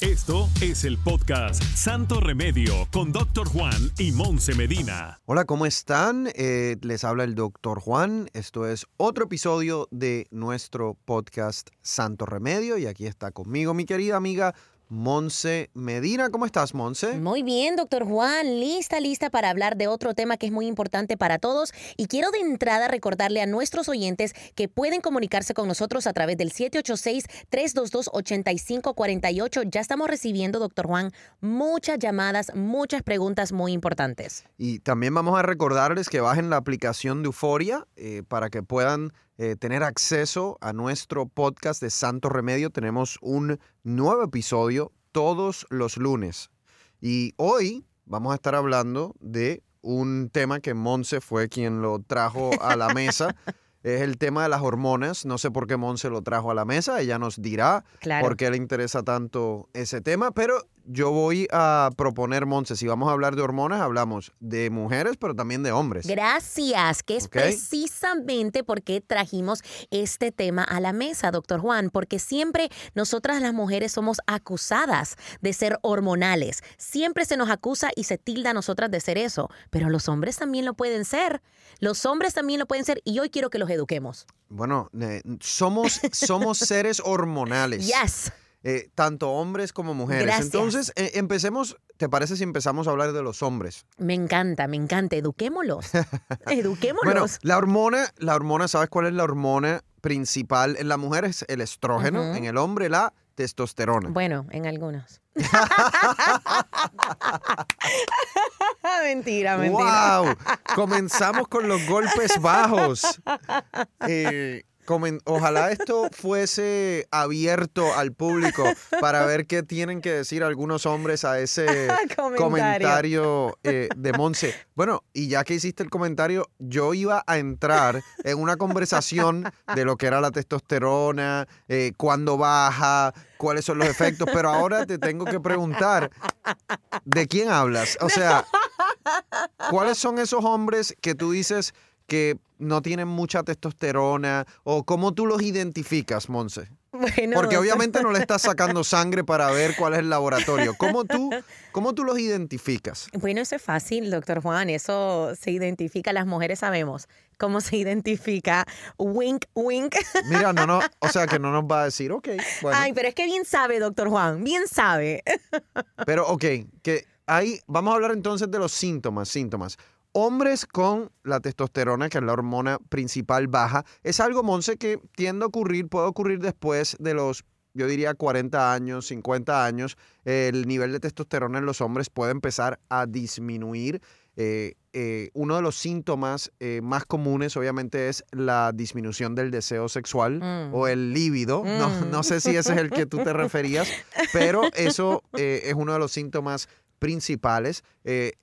Esto es el podcast Santo Remedio con Doctor Juan y Monse Medina. Hola, ¿cómo están? Eh, les habla el doctor Juan. Esto es otro episodio de nuestro podcast Santo Remedio y aquí está conmigo mi querida amiga Monse Medina. ¿Cómo estás, Monse? Muy bien, doctor Juan, lista, lista para hablar de otro tema que es muy importante para todos. Y quiero de entrada recordarle a nuestros oyentes que pueden comunicarse con nosotros a través del 786-322-8548. Ya estamos recibiendo, doctor Juan, muchas llamadas, muchas preguntas muy importantes. Y también vamos a recordarles que bajen la aplicación de Euforia eh, para que puedan eh, tener acceso a nuestro podcast de Santo Remedio. Tenemos un nuevo episodio todos los lunes. Y hoy vamos a estar hablando de un tema que Monse fue quien lo trajo a la mesa. es el tema de las hormonas. No sé por qué Monse lo trajo a la mesa. Ella nos dirá por qué le interesa tanto ese tema. Pero yo voy a proponer, Monse, si vamos a hablar de hormonas, hablamos de mujeres, pero también de hombres. Gracias, que es precisamente porque trajimos este tema a la mesa, doctor Juan, porque siempre nosotras las mujeres somos acusadas de ser hormonales. Siempre se nos acusa y se tilda a nosotras de ser eso, pero los hombres también lo pueden ser. Los hombres también lo pueden ser y hoy quiero que los eduquemos. Bueno, somos, somos seres hormonales. Yes. Eh, tanto hombres como mujeres. Entonces, eh, empecemos, ¿te parece si empezamos a hablar de los hombres? Me encanta, me encanta, eduquémoslos. eduquémoslos. Bueno, la hormona, la hormona, ¿sabes cuál es la hormona principal? En la mujer es el estrógeno, en el hombre la testosterona. Bueno, en algunos. mentira, mentira. ¡Wow! Comenzamos con los golpes bajos. Eh, Ojalá esto fuese abierto al público para ver qué tienen que decir algunos hombres a ese comentario, eh, de Monse. Bueno, y ya que hiciste el comentario, yo iba a entrar en una conversación de lo que era la testosterona, eh, cuándo baja, cuáles son los efectos, pero ahora te tengo que preguntar, ¿de quién hablas? O sea, ¿cuáles son esos hombres que tú dices que no tienen mucha testosterona? ¿O cómo tú los identificas, Monse? Bueno, Porque obviamente no le estás sacando sangre para ver cuál es el laboratorio. ¿Cómo tú, ¿Cómo tú los identificas? Bueno, eso es fácil, doctor Juan. Eso se identifica, las mujeres sabemos cómo se identifica. Wink, wink. Mira, no, no, o sea que no nos va a decir, ok. Bueno. Ay, pero es que bien sabe, doctor Juan, bien sabe. Pero, ok, que ahí, vamos a hablar entonces de los síntomas, síntomas hombres con la testosterona, que es la hormona principal baja, es algo, Monse, que tiende a ocurrir, puede ocurrir después de los, yo diría, 40 años, 50 años. El nivel de testosterona en los hombres puede empezar a disminuir. Eh, eh, uno de los síntomas eh, más comunes, obviamente, es la disminución del deseo sexual o mm. el líbido. No, mm. no, sé si ese es el que tú te referías, pero eso es uno de los síntomas principales.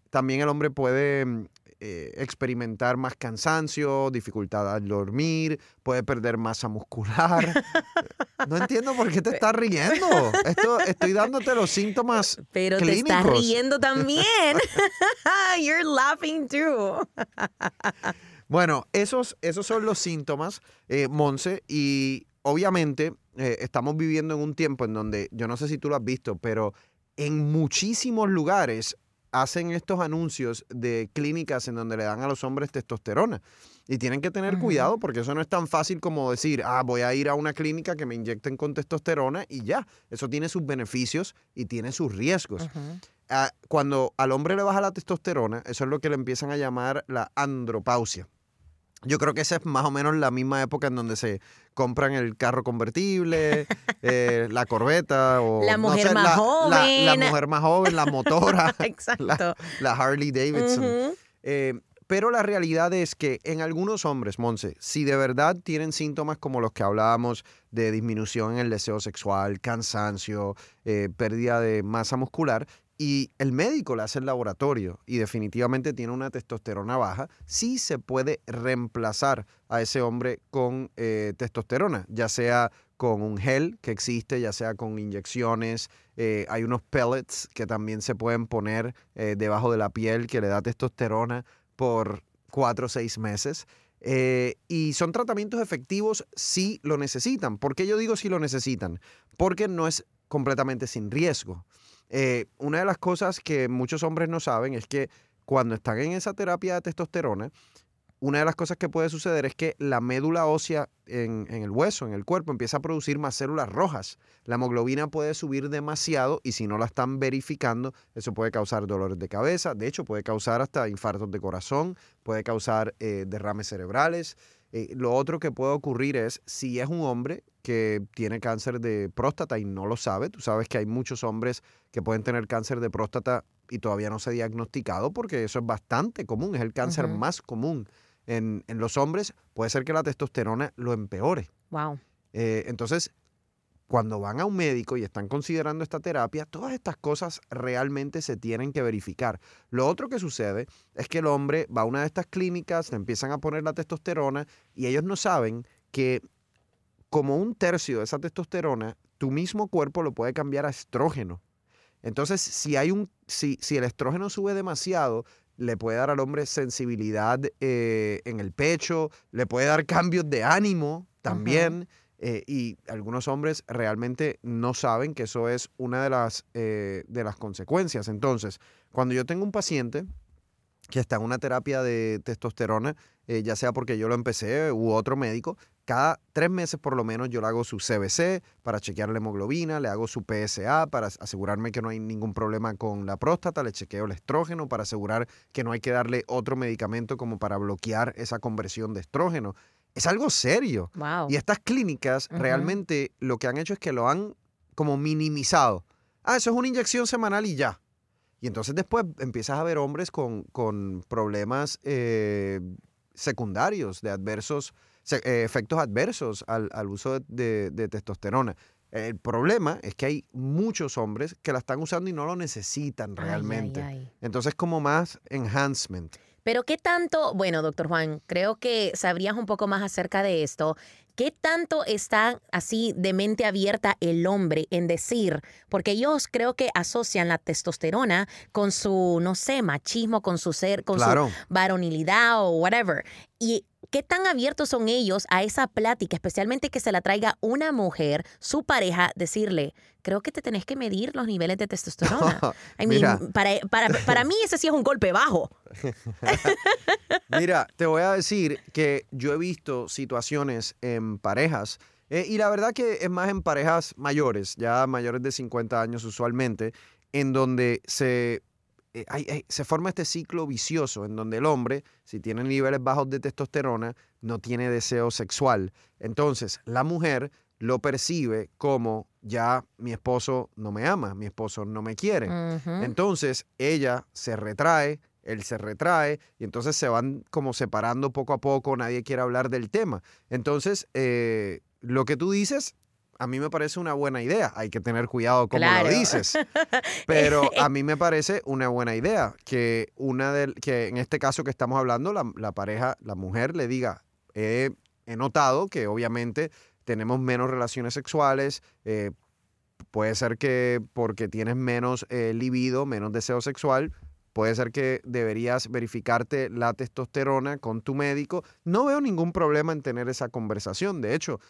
también el hombre puede mm, eh, experimentar más cansancio, dificultad al dormir, puede perder masa muscular. No entiendo por qué te estás riendo. Esto, estoy dándote los síntomas. Pero te estás riendo también. You're laughing too. Bueno, esos, esos son los síntomas, eh, Monse, y obviamente eh, estamos viviendo en un tiempo en donde, yo no sé si tú lo has visto, pero en muchísimos lugares hacen estos anuncios de clínicas en donde le dan a los hombres testosterona. Y tienen que tener cuidado porque eso no es tan fácil como decir, ah, voy a ir a una clínica que me inyecten con testosterona y ya. Eso tiene sus beneficios y tiene sus riesgos. Ah, cuando al hombre le baja la testosterona, eso es lo que le empiezan a llamar la andropausia. Yo creo que esa es más o menos la misma época en donde se compran el carro convertible, eh, la corbeta o la mujer más joven. La, mujer más joven, la motora. Exacto. La, Harley Davidson. Eh, pero la realidad es que en algunos hombres, Monse, si de verdad tienen síntomas como los que hablábamos de disminución en el deseo sexual, cansancio, eh, pérdida de masa muscular, y el médico le hace el laboratorio y definitivamente tiene una testosterona baja, sí se puede reemplazar a ese hombre con eh, testosterona, ya sea con un gel que existe, ya sea con inyecciones. Eh, hay unos pellets que también se pueden poner eh, debajo de la piel que le da testosterona por cuatro o seis meses. y son tratamientos efectivos si lo necesitan. ¿Por qué yo digo si lo necesitan? Porque no es completamente sin riesgo. Eh, una de las cosas que muchos hombres no saben es que cuando están en esa terapia de testosterona, una de las cosas que puede suceder es que la médula ósea en, el hueso, en el cuerpo, empieza a producir más células rojas. La hemoglobina puede subir demasiado y si no la están verificando, eso puede causar dolores de cabeza. De hecho, puede causar hasta infartos de corazón, puede causar eh, derrames cerebrales. Eh, lo otro que puede ocurrir es si es un hombre que tiene cáncer de próstata y no lo sabe, tú sabes que hay muchos hombres que pueden tener cáncer de próstata y todavía no se ha diagnosticado porque eso es bastante común, es el cáncer más común en, los hombres, puede ser que la testosterona lo empeore. Wow. Eh, entonces, cuando van a un médico y están considerando esta terapia, todas estas cosas realmente se tienen que verificar. Lo otro que sucede es que el hombre va a una de estas clínicas, le empiezan a poner la testosterona y ellos no saben que como un tercio de esa testosterona, tu mismo cuerpo lo puede cambiar a estrógeno. Entonces, si, hay un, si, si el estrógeno sube demasiado, le puede dar al hombre sensibilidad eh, en el pecho, le puede dar cambios de ánimo también. Eh, y algunos hombres realmente no saben que eso es una de las, eh, de las consecuencias. Entonces, cuando yo tengo un paciente que está en una terapia de testosterona, eh, ya sea porque yo lo empecé u otro médico, cada tres meses por lo menos yo le hago su CBC para chequear la hemoglobina, le hago su PSA para asegurarme que no hay ningún problema con la próstata, le chequeo el estrógeno para asegurar que no hay que darle otro medicamento como para bloquear esa conversión de estrógeno es algo serio. Y estas clínicas realmente lo que han hecho es que lo han como minimizado. Ah, eso es una inyección semanal y ya. Y entonces después empiezas a ver hombres con, con problemas eh, secundarios, de adversos, eh, efectos adversos al, uso de, testosterona. El problema es que hay muchos hombres que la están usando y no lo necesitan realmente. Entonces como más enhancement. Pero qué tanto, bueno, doctor Juan, creo que sabrías un poco más acerca de esto. ¿Qué tanto está así de mente abierta el hombre en decir? Porque ellos creo que asocian la testosterona con su, no sé, machismo, con su ser, con su varonilidad o whatever. Y ¿Qué tan abiertos son ellos a esa plática, especialmente que se la traiga una mujer, su pareja, decirle, creo que te tenés que medir los niveles de testosterona? para, para, mí ese sí es un golpe bajo. Mira, te voy a decir que yo he visto situaciones en parejas eh, y la verdad que es más en parejas mayores, ya mayores de 50 años usualmente, en donde se eh, se forma este ciclo vicioso en donde el hombre, si tiene niveles bajos de testosterona, no tiene deseo sexual. Entonces, la mujer lo percibe como ya mi esposo no me ama, mi esposo no me quiere. Entonces, ella se retrae, él se retrae y entonces se van como separando poco a poco, nadie quiere hablar del tema. Entonces, eh, lo que tú dices a mí me parece una buena idea. Hay que tener cuidado como lo dices. Pero a mí me parece una buena idea que una de, que en este caso que estamos hablando, la, pareja, la mujer le diga, he notado que obviamente tenemos menos relaciones sexuales. Eh, puede ser que porque tienes menos eh, libido, menos deseo sexual, Puede ser que deberías verificarte la testosterona con tu médico. No veo ningún problema en tener esa conversación. De hecho,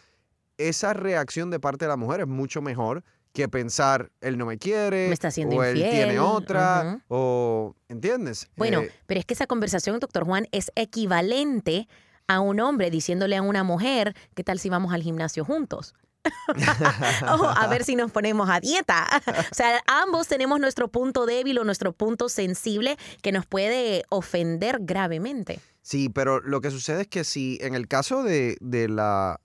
esa reacción de parte de la mujer es mucho mejor que pensar, él no me quiere, me está haciendo o él tiene otra, o, ¿entiendes? Bueno, eh, pero es que esa conversación, doctor Juan, es equivalente a un hombre diciéndole a una mujer, ¿qué tal si vamos al gimnasio juntos? a ver si nos ponemos a dieta. o sea, ambos tenemos nuestro punto débil o nuestro punto sensible que nos puede ofender gravemente. Sí, pero lo que sucede es que si en el caso de, la,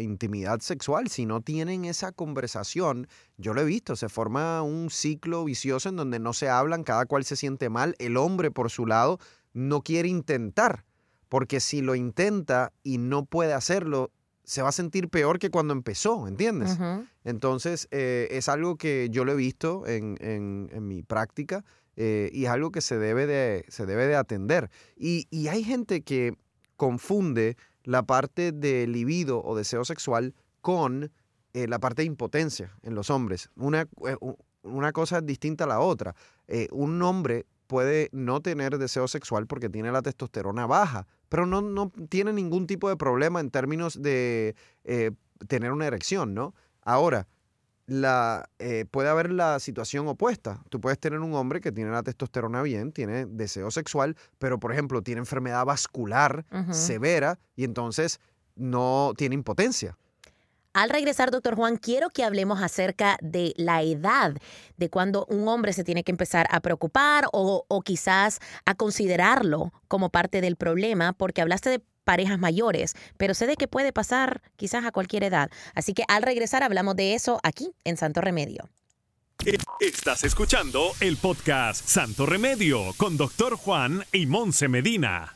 intimidad sexual, si no tienen esa conversación, yo lo he visto, se forma un ciclo vicioso en donde no se hablan, cada cual se siente mal, el hombre por su lado no quiere intentar, porque si lo intenta y no puede hacerlo, se va a sentir peor que cuando empezó, ¿entiendes? Entonces, eh, es algo que yo lo he visto en, en- en mi práctica eh, y es algo que se debe de, se debe de atender. Y, y hay gente que confunde la parte de libido o deseo sexual con eh, la parte de impotencia en los hombres. Una, una cosa es distinta a la otra. Un hombre puede no tener deseo sexual porque tiene la testosterona baja, pero no, no tiene ningún tipo de problema en términos de eh, tener una erección, ¿no? Ahora, la, eh, puede haber la situación opuesta. Tú puedes tener un hombre que tiene la testosterona bien, tiene deseo sexual, pero por ejemplo tiene enfermedad vascular severa y entonces no tiene impotencia. Al regresar, doctor Juan, quiero que hablemos acerca de la edad de cuando un hombre se tiene que empezar a preocupar o, o quizás a considerarlo como parte del problema, porque hablaste de parejas mayores, pero sé de que puede pasar quizás a cualquier edad. Así que al regresar hablamos de eso aquí en Santo Remedio. Estás escuchando el podcast Santo Remedio con Doctor Juan y Monse Medina.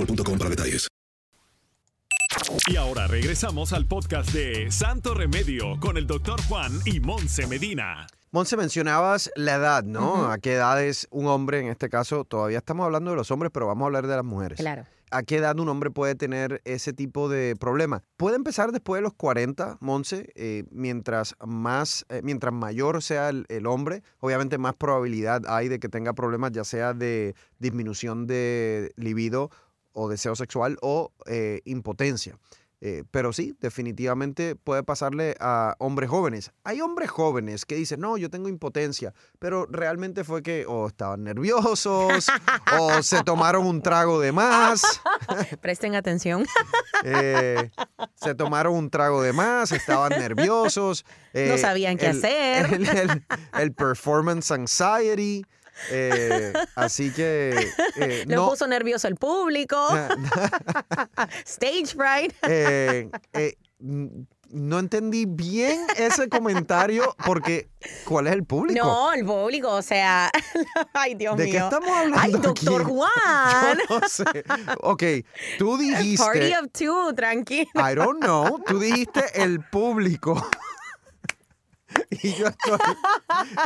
boostmobile.com para detalles. Y ahora regresamos al podcast de Santo Remedio con el doctor Juan y Monse Medina. Monse, mencionabas la edad, ¿no? ¿A qué edad es un hombre, en este caso, todavía estamos hablando de los hombres, pero vamos a hablar de las mujeres. Claro. ¿A qué edad un hombre puede tener ese tipo de problema? Puede empezar después de los 40, Monse, eh, mientras más, eh, mientras mayor sea el, el hombre, obviamente más probabilidad hay de que tenga problemas, ya sea de disminución de libido o deseo sexual o eh, impotencia. Eh, pero sí, definitivamente puede pasarle a hombres jóvenes. Hay hombres jóvenes que dicen, no, yo tengo impotencia, pero realmente fue que o estaban nerviosos o se tomaron un trago de más, Presten atención. eh, se tomaron un trago de más, estaban nerviosos. No sabían qué el- hacer. El, el- el performance anxiety. Eh, así que eh, Lo no, puso nervioso el público. Stage fright. eh, eh, no entendí bien ese comentario porque ¿cuál es el público? No, el público, o sea, ay Dios ¿De mío. qué estamos hablando Ay, aquí? doctor Juan. Yo no sé. Ok, tú dijiste. Party of two, tranquilo. I don't know. Tú dijiste el público. y, yo estoy,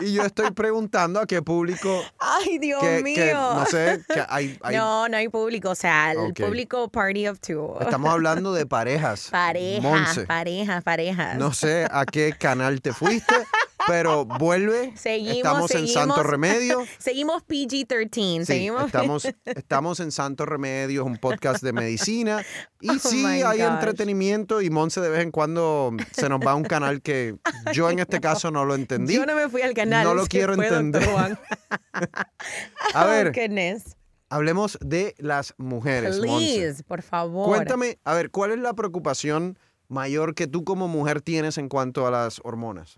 y yo estoy preguntando a qué público. Ay, Dios que, mío. que no sé, que hay, hay- No, no hay público, o sea, el público party of two. Estamos hablando de parejas. Parejas, Monse. parejas, parejas. No sé a qué canal te fuiste, pero vuelve. Seguimos, estamos en Santo. Remedio. Seguimos PG-13. Sí, seguimos. estamos, estamos en Santo Remedio, es un podcast de medicina. Y Oh sí, hay gosh. entretenimiento y Monse de vez en cuando se nos va a un canal que yo en este caso no lo entendí. Yo no me fui al canal. No lo quiero entender. A Oh, ver, goodness. hablemos de las mujeres. Please, por favor. Cuéntame, a ver, ¿cuál es la preocupación mayor que tú como mujer tienes en cuanto a las hormonas?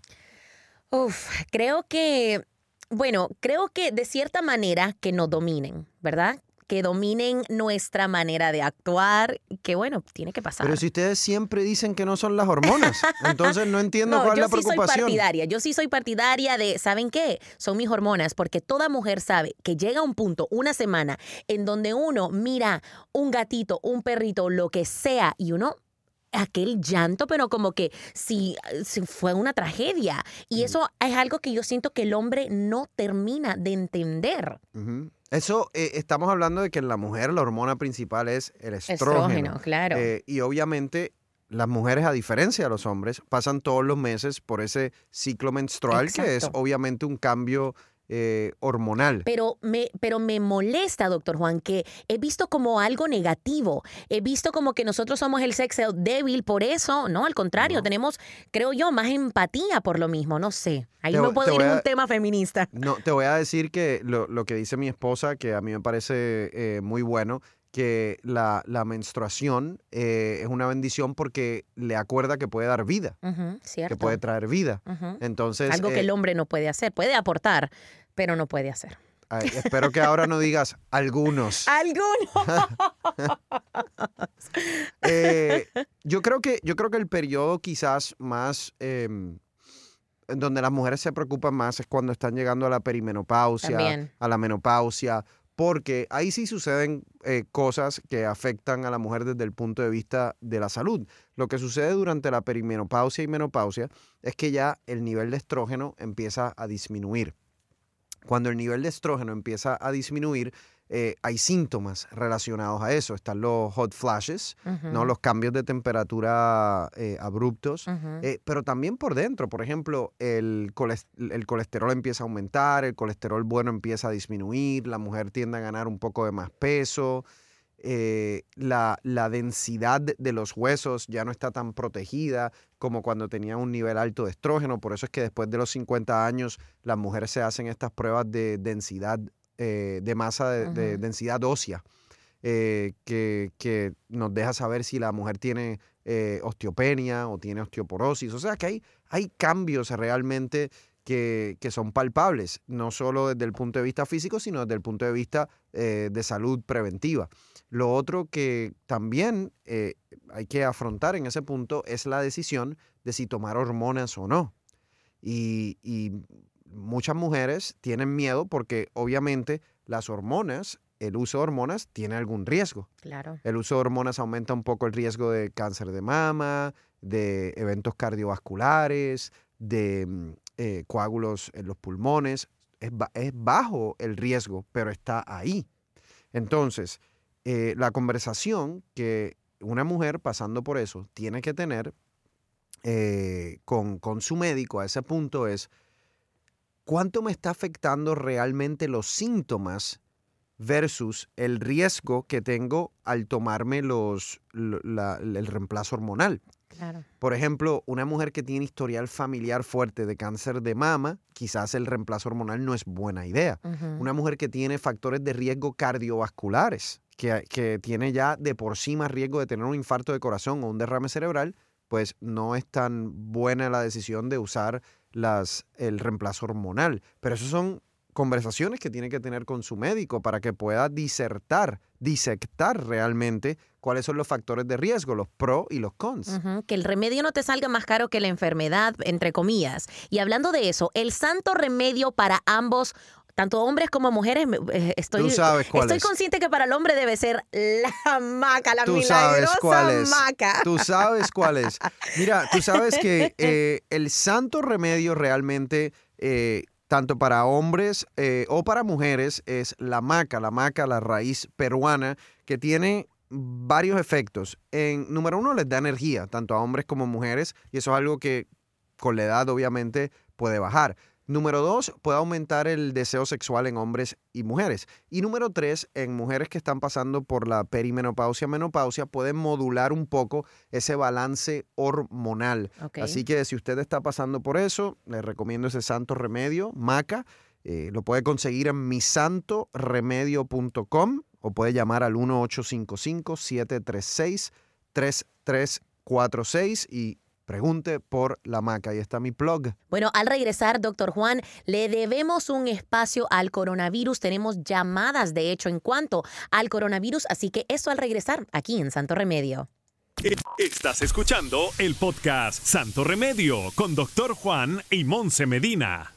Uf, creo que, bueno, creo que de cierta manera que nos dominen, ¿verdad? Que dominen nuestra manera de actuar, que bueno, tiene que pasar. Pero si ustedes siempre dicen que no son las hormonas, entonces no entiendo No, cuál es yo la sí soy preocupación. partidaria. Yo sí soy partidaria de, ¿saben qué? Son mis hormonas, porque toda mujer sabe que llega un punto, una semana, en donde uno mira un gatito, un perrito, lo que sea, y uno aquel llanto, pero como que si, si fue una tragedia. Y eso es algo que yo siento que el hombre no termina de entender. Eso, eh, estamos hablando de que en la mujer la hormona principal es el estrógeno. Estrógeno, claro. Eh, y obviamente las mujeres, a diferencia de los hombres, pasan todos los meses por ese ciclo menstrual que es obviamente un cambio eh, hormonal. Pero me, pero me molesta, doctor Juan, que he visto como algo negativo. He visto como que nosotros somos el sexo débil por eso. No, al contrario, tenemos, creo yo, más empatía por lo mismo. No sé. Ahí Te voy- puedo ir en un tema feminista. No, te voy a decir que lo, lo que dice mi esposa, que a mí me parece eh, muy bueno, que la, la menstruación eh, es una bendición porque le acuerda que puede dar vida, Ujú, cierto. que puede traer vida. Ujú. Entonces, Algo que eh, el hombre no puede hacer. Puede aportar, pero no puede hacer. ay, espero que ahora no digas algunos. Alguno. Eh, yo, creo que, yo creo que el periodo quizás más... em, donde las mujeres se preocupan más es cuando están llegando a la perimenopausia, También. a la menopausia, porque ahí sí suceden eh, cosas que afectan a la mujer desde el punto de vista de la salud. Lo que sucede durante la perimenopausia y menopausia es que ya el nivel de estrógeno empieza a disminuir. Cuando el nivel de estrógeno empieza a disminuir, eh, hay síntomas relacionados a eso. Están los hot flashes, ¿no? Los cambios de temperatura eh, abruptos, eh, pero también por dentro. Por ejemplo, el, coles- el colesterol empieza a aumentar, el colesterol bueno empieza a disminuir, la mujer tiende a ganar un poco de más peso, la, la densidad de- de los huesos ya no está tan protegida como cuando tenía un nivel alto de estrógeno. Por eso es que después de los 50 años las mujeres se hacen estas pruebas de densidad, eh, de masa de, densidad ósea, eh, que, que nos deja saber si la mujer tiene eh, osteopenia o tiene osteoporosis. O sea que hay, hay cambios realmente que, que son palpables, no solo desde el punto de vista físico, sino desde el punto de vista eh, de salud preventiva. Lo otro que también eh, hay que afrontar en ese punto es la decisión de si tomar hormonas o no. Y, y muchas mujeres tienen miedo porque obviamente las hormonas, el uso de hormonas tiene algún riesgo. Claro. El uso de hormonas aumenta un poco el riesgo de cáncer de mama, de eventos cardiovasculares, de mm, eh, coágulos en los pulmones. Es, ba- es bajo el riesgo, pero está ahí. Entonces, eh, la conversación que una mujer pasando por eso tiene que tener eh, con, con su médico a ese punto es, ¿cuánto me está afectando realmente los síntomas versus el riesgo que tengo al tomarme los, la- el reemplazo hormonal? Claro. Por ejemplo, una mujer que tiene historial familiar fuerte de cáncer de mama, quizás el reemplazo hormonal no es buena idea. Una mujer que tiene factores de riesgo cardiovasculares, que, que tiene ya de por sí más riesgo de tener un infarto de corazón o un derrame cerebral, pues no es tan buena la decisión de usar las, el reemplazo hormonal. Pero eso son conversaciones que tiene que tener con su médico para que pueda disertar, disectar realmente cuáles son los factores de riesgo, los pros y los cons. Que el remedio no te salga más caro que la enfermedad, entre comillas. Y hablando de eso, el santo remedio para ambos, tanto hombres como mujeres, eh, estoy, Tú sabes cuál estoy es. consciente que para el hombre debe ser la maca, la Tú sabes milagrosa cuál es. maca. Tú sabes cuál es. Mira, tú sabes que eh, el santo remedio realmente, eh, tanto para hombres eh, o para mujeres, es la maca. La maca, la raíz peruana, que tiene varios efectos. En, número uno, les da energía, tanto a hombres como mujeres, y eso es algo que con la edad obviamente puede bajar. Número dos, puede aumentar el deseo sexual en hombres y mujeres. Y número tres, en mujeres que están pasando por la perimenopausia, menopausia, puede modular un poco ese balance hormonal. Así que si usted está pasando por eso, le recomiendo ese santo remedio, maca. Eh, lo puede conseguir en misantoremedio.com o puede llamar al 1855-736-3346 y pregunte por la maca. Ahí está mi plug. Bueno, al regresar, doctor Juan, le debemos un espacio al coronavirus. Tenemos llamadas, de hecho, en cuanto al coronavirus. Así que eso al regresar aquí en Santo Remedio. Estás escuchando el podcast Santo Remedio con Doctor Juan y Monse Medina.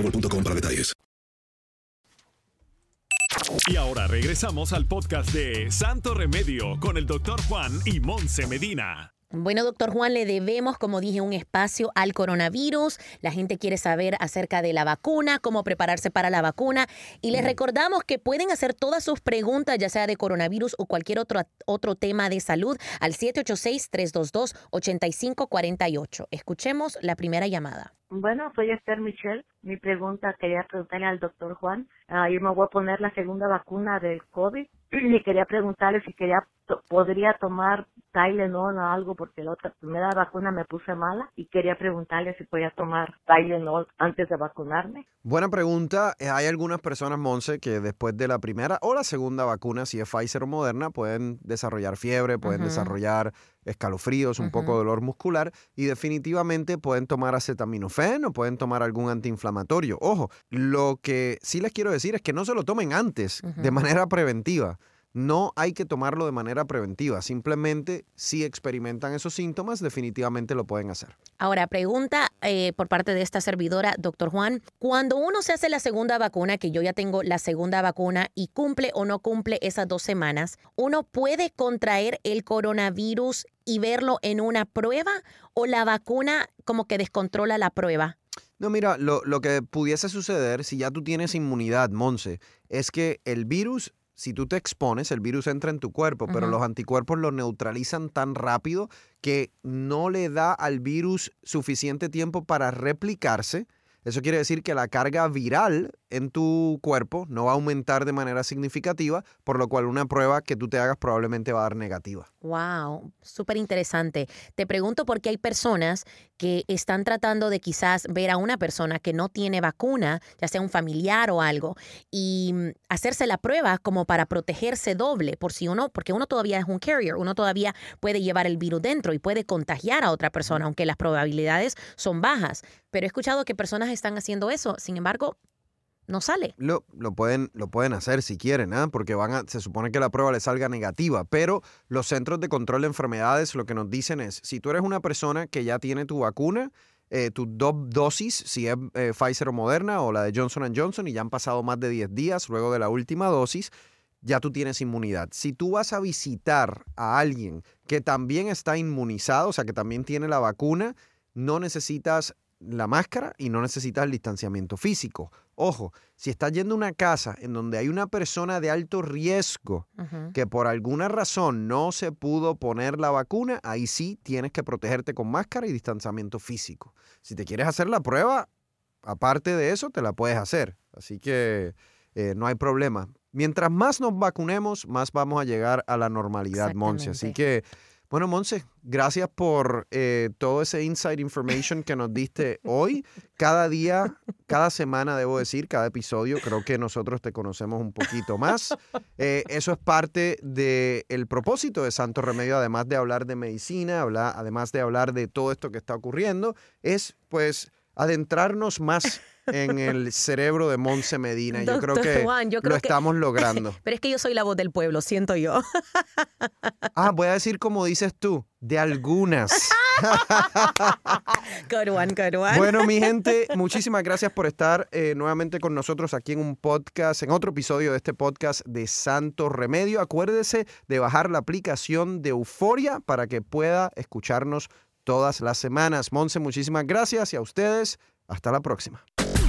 Y ahora regresamos al podcast de Santo Remedio con el doctor Juan y Monse Medina. Bueno, doctor Juan, le debemos, como dije, un espacio al coronavirus. La gente quiere saber acerca de la vacuna, cómo prepararse para la vacuna. Y les recordamos que pueden hacer todas sus preguntas, ya sea de coronavirus o cualquier otro, otro tema de salud, al 786-322-8548. Escuchemos la primera llamada. Bueno, soy Esther Michelle. Mi pregunta quería preguntarle al doctor Juan. Ah, yo me voy a poner la segunda vacuna del COVID y quería preguntarle si quería podría tomar Tylenol o algo porque la otra primera vacuna me puse mala y quería preguntarle si podía tomar Tylenol antes de vacunarme. Buena pregunta. Eh, Hay algunas personas, Monse, que después de la primera o la segunda vacuna, si es Pfizer o Moderna, pueden desarrollar fiebre, pueden desarrollar escalofríos, un poco de dolor muscular y definitivamente pueden tomar acetaminofén o pueden tomar algún antiinflamatorio. Ojo, lo que sí les quiero decir es que no se lo tomen antes, de manera preventiva. No hay que tomarlo de manera preventiva. Simplemente si experimentan esos síntomas, definitivamente lo pueden hacer. Ahora, pregunta eh, por parte de esta servidora, doctor Juan. Cuando uno se hace la segunda vacuna, que yo ya tengo la segunda vacuna y cumple o no cumple esas dos semanas, ¿uno puede contraer el coronavirus y verlo en una prueba o la vacuna como que descontrola la prueba? No, mira, lo, lo que pudiese suceder si ya tú tienes inmunidad, Monse, es que el virus, si tú te expones, el virus entra en tu cuerpo, pero los anticuerpos lo neutralizan tan rápido que no le da al virus suficiente tiempo para replicarse. Eso quiere decir que la carga viral en tu cuerpo no va a aumentar de manera significativa, por lo cual una prueba que tú te hagas probablemente va a dar negativa. Wow, súper interesante. Te pregunto porque hay personas que están tratando de quizás ver a una persona que no tiene vacuna, ya sea un familiar o algo, y mm, hacerse la prueba como para protegerse doble, por si uno, porque uno todavía es un carrier, uno todavía puede llevar el virus dentro y puede contagiar a otra persona, aunque las probabilidades son bajas. Pero he escuchado que personas están haciendo eso, sin embargo, no sale. Lo, pueden, lo pueden hacer si quieren, ¿ah? porque van a, se supone que la prueba les salga negativa, pero los centros de control de enfermedades lo que nos dicen es, si tú eres una persona que ya tiene tu vacuna, eh, tus dos dosis, si es eh, Pfizer o Moderna o la de Johnson Johnson, y ya han pasado más de 10 días luego de la última dosis, ya tú tienes inmunidad. Si tú vas a visitar a alguien que también está inmunizado, o sea, que también tiene la vacuna, no necesitas la máscara y no necesitas el distanciamiento físico. Ojo, si estás yendo a una casa en donde hay una persona de alto riesgo que por alguna razón no se pudo poner la vacuna, ahí sí tienes que protegerte con máscara y distanciamiento físico. Si te quieres hacer la prueba, aparte de eso, te la puedes hacer. Así que eh, no hay problema. Mientras más nos vacunemos, más vamos a llegar a la normalidad, Monse. Así que bueno, Monse, gracias por eh, todo ese inside information que nos diste hoy. Cada día, cada semana, debo decir, cada episodio, creo que nosotros te conocemos un poquito más. Eh, eso es parte del propósito de Santo Remedio, además de hablar de medicina, además de hablar de todo esto que está ocurriendo, es pues adentrarnos más en el cerebro de Monse Medina. yo creo que lo estamos logrando. Pero es que yo soy la voz del pueblo, siento yo. ah, voy a decir como dices tú, de algunas. good one, good one. Bueno, mi gente, muchísimas gracias por estar eh, nuevamente con nosotros aquí en un podcast, en otro episodio de este podcast de Santo Remedio. Acuérdese de bajar la aplicación de Euforia para que pueda escucharnos todas las semanas. Monse, muchísimas gracias y a ustedes, hasta la próxima.